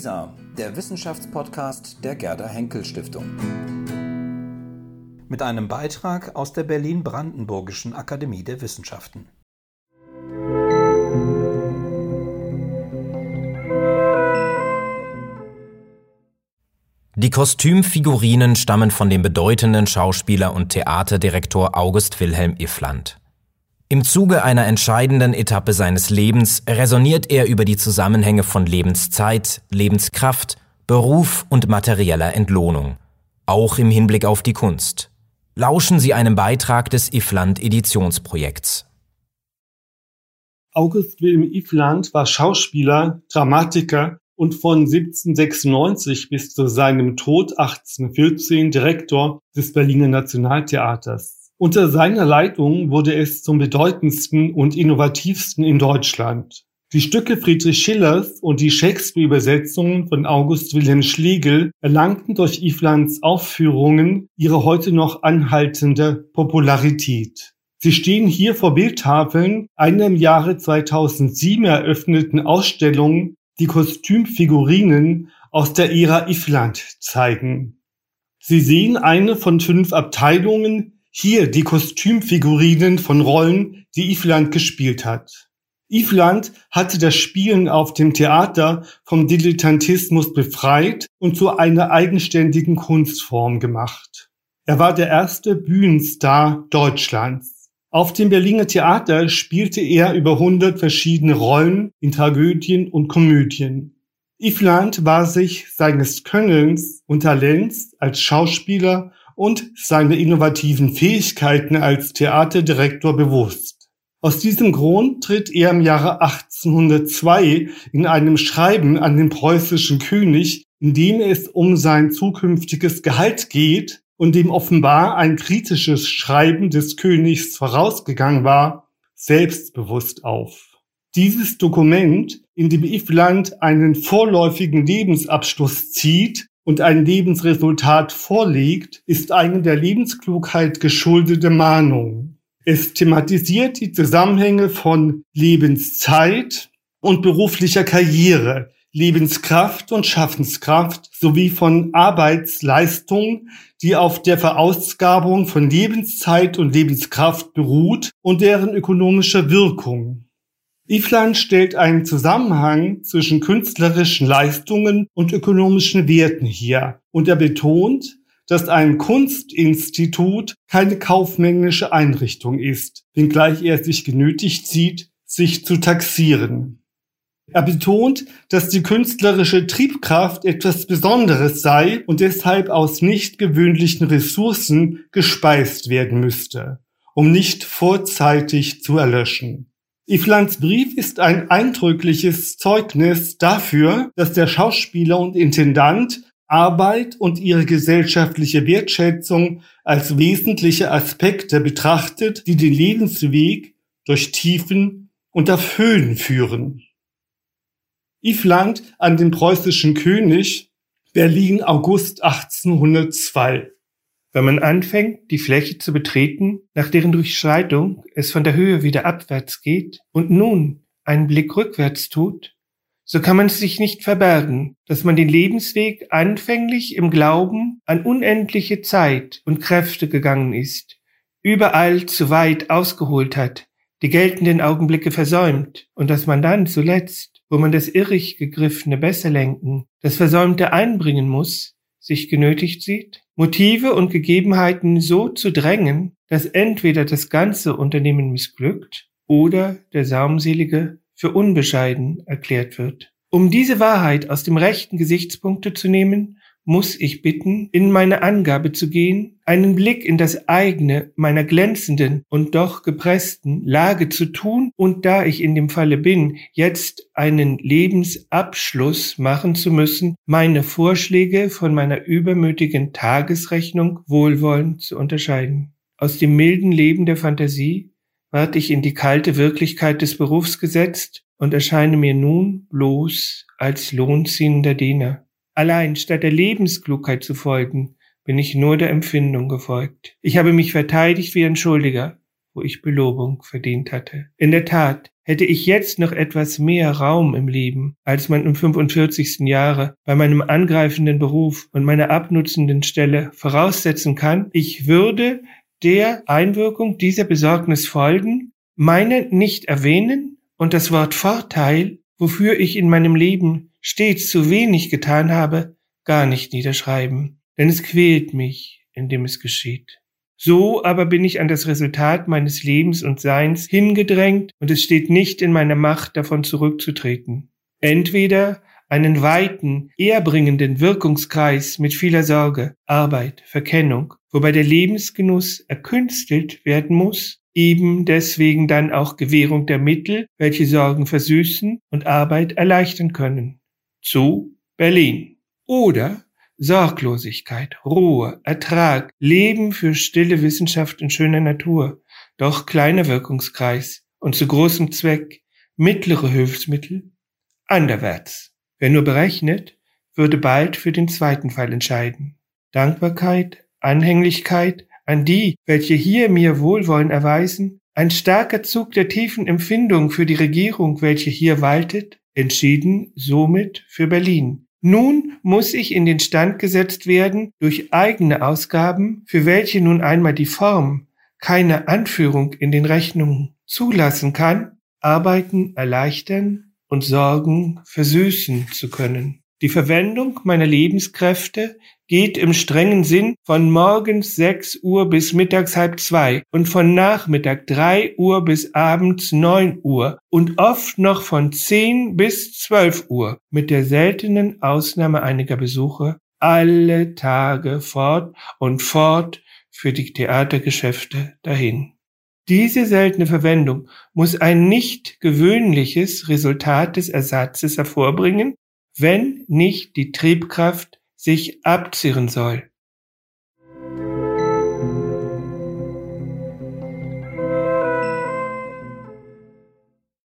WISA, der Wissenschaftspodcast der Gerda Henkel Stiftung. Mit einem Beitrag aus der Berlin-Brandenburgischen Akademie der Wissenschaften. Die Kostümfigurinen stammen von dem bedeutenden Schauspieler und Theaterdirektor August Wilhelm Iffland. Im Zuge einer entscheidenden Etappe seines Lebens resoniert er über die Zusammenhänge von Lebenszeit, Lebenskraft, Beruf und materieller Entlohnung, auch im Hinblick auf die Kunst. Lauschen Sie einem Beitrag des Ifland Editionsprojekts. August Wilhelm Ifland war Schauspieler, Dramatiker und von 1796 bis zu seinem Tod 1814 Direktor des Berliner Nationaltheaters. Unter seiner Leitung wurde es zum bedeutendsten und innovativsten in Deutschland. Die Stücke Friedrich Schillers und die Shakespeare-Übersetzungen von August Wilhelm Schlegel erlangten durch Iflands Aufführungen ihre heute noch anhaltende Popularität. Sie stehen hier vor Bildtafeln einer im Jahre 2007 eröffneten Ausstellung, die Kostümfigurinen aus der Ära Ifland zeigen. Sie sehen eine von fünf Abteilungen, hier die Kostümfigurinen von Rollen, die Ifland gespielt hat. Ifland hatte das Spielen auf dem Theater vom Dilettantismus befreit und zu einer eigenständigen Kunstform gemacht. Er war der erste Bühnenstar Deutschlands. Auf dem Berliner Theater spielte er über 100 verschiedene Rollen in Tragödien und Komödien. Ifland war sich seines Könnens und Talents als Schauspieler und seine innovativen Fähigkeiten als Theaterdirektor bewusst. Aus diesem Grund tritt er im Jahre 1802 in einem Schreiben an den preußischen König, in dem es um sein zukünftiges Gehalt geht und dem offenbar ein kritisches Schreiben des Königs vorausgegangen war, selbstbewusst auf. Dieses Dokument, in dem Ifland einen vorläufigen Lebensabschluss zieht, und ein Lebensresultat vorlegt, ist eine der Lebensklugheit geschuldete Mahnung. Es thematisiert die Zusammenhänge von Lebenszeit und beruflicher Karriere, Lebenskraft und Schaffenskraft sowie von Arbeitsleistung, die auf der Verausgabung von Lebenszeit und Lebenskraft beruht und deren ökonomischer Wirkung. Ifland stellt einen Zusammenhang zwischen künstlerischen Leistungen und ökonomischen Werten her und er betont, dass ein Kunstinstitut keine kaufmännische Einrichtung ist, wenngleich er sich genötigt sieht, sich zu taxieren. Er betont, dass die künstlerische Triebkraft etwas Besonderes sei und deshalb aus nicht gewöhnlichen Ressourcen gespeist werden müsste, um nicht vorzeitig zu erlöschen. Iflands Brief ist ein eindrückliches Zeugnis dafür, dass der Schauspieler und Intendant Arbeit und ihre gesellschaftliche Wertschätzung als wesentliche Aspekte betrachtet, die den Lebensweg durch Tiefen und auf Höhen führen. Ifland an den preußischen König Berlin August 1802 wenn man anfängt, die Fläche zu betreten, nach deren Durchschreitung es von der Höhe wieder abwärts geht und nun einen Blick rückwärts tut, so kann man sich nicht verbergen, dass man den Lebensweg anfänglich im Glauben an unendliche Zeit und Kräfte gegangen ist, überall zu weit ausgeholt hat, die geltenden Augenblicke versäumt und dass man dann zuletzt, wo man das irrig gegriffene besser lenken, das Versäumte einbringen muss, sich genötigt sieht, Motive und Gegebenheiten so zu drängen, dass entweder das ganze Unternehmen missglückt oder der Saumselige für unbescheiden erklärt wird. Um diese Wahrheit aus dem rechten Gesichtspunkte zu nehmen, muss ich bitten, in meine Angabe zu gehen, einen Blick in das eigene meiner glänzenden und doch gepressten Lage zu tun und da ich in dem Falle bin, jetzt einen Lebensabschluss machen zu müssen, meine Vorschläge von meiner übermütigen Tagesrechnung wohlwollend zu unterscheiden. Aus dem milden Leben der Fantasie ward ich in die kalte Wirklichkeit des Berufs gesetzt und erscheine mir nun bloß als lohnziehender Diener. Allein statt der Lebensklugheit zu folgen, bin ich nur der Empfindung gefolgt. Ich habe mich verteidigt wie ein Schuldiger, wo ich Belobung verdient hatte. In der Tat, hätte ich jetzt noch etwas mehr Raum im Leben, als man im 45. Jahre bei meinem angreifenden Beruf und meiner abnutzenden Stelle voraussetzen kann, ich würde der Einwirkung dieser Besorgnis folgen, meine nicht erwähnen und das Wort Vorteil, wofür ich in meinem Leben stets zu wenig getan habe, gar nicht niederschreiben, denn es quält mich, indem es geschieht. So aber bin ich an das Resultat meines Lebens und Seins hingedrängt und es steht nicht in meiner Macht, davon zurückzutreten. Entweder einen weiten, ehrbringenden Wirkungskreis mit vieler Sorge, Arbeit, Verkennung, wobei der Lebensgenuss erkünstelt werden muss, eben deswegen dann auch Gewährung der Mittel, welche Sorgen versüßen und Arbeit erleichtern können. Zu Berlin. Oder Sorglosigkeit, Ruhe, Ertrag, Leben für stille Wissenschaft in schöner Natur, doch kleiner Wirkungskreis und zu großem Zweck, mittlere Hilfsmittel, anderwärts. Wer nur berechnet, würde bald für den zweiten Fall entscheiden. Dankbarkeit, Anhänglichkeit an die, welche hier mir Wohlwollen erweisen, ein starker Zug der tiefen Empfindung für die Regierung, welche hier waltet, entschieden somit für Berlin, nun muss ich in den Stand gesetzt werden durch eigene Ausgaben, für welche nun einmal die Form keine Anführung in den Rechnungen zulassen kann, Arbeiten erleichtern und Sorgen versüßen zu können. Die Verwendung meiner Lebenskräfte geht im strengen Sinn von morgens 6 Uhr bis mittags halb zwei und von Nachmittag 3 Uhr bis abends 9 Uhr und oft noch von 10 bis 12 Uhr mit der seltenen Ausnahme einiger Besuche alle Tage fort und fort für die Theatergeschäfte dahin. Diese seltene Verwendung muss ein nicht gewöhnliches Resultat des Ersatzes hervorbringen, wenn nicht die Triebkraft sich abzirren soll.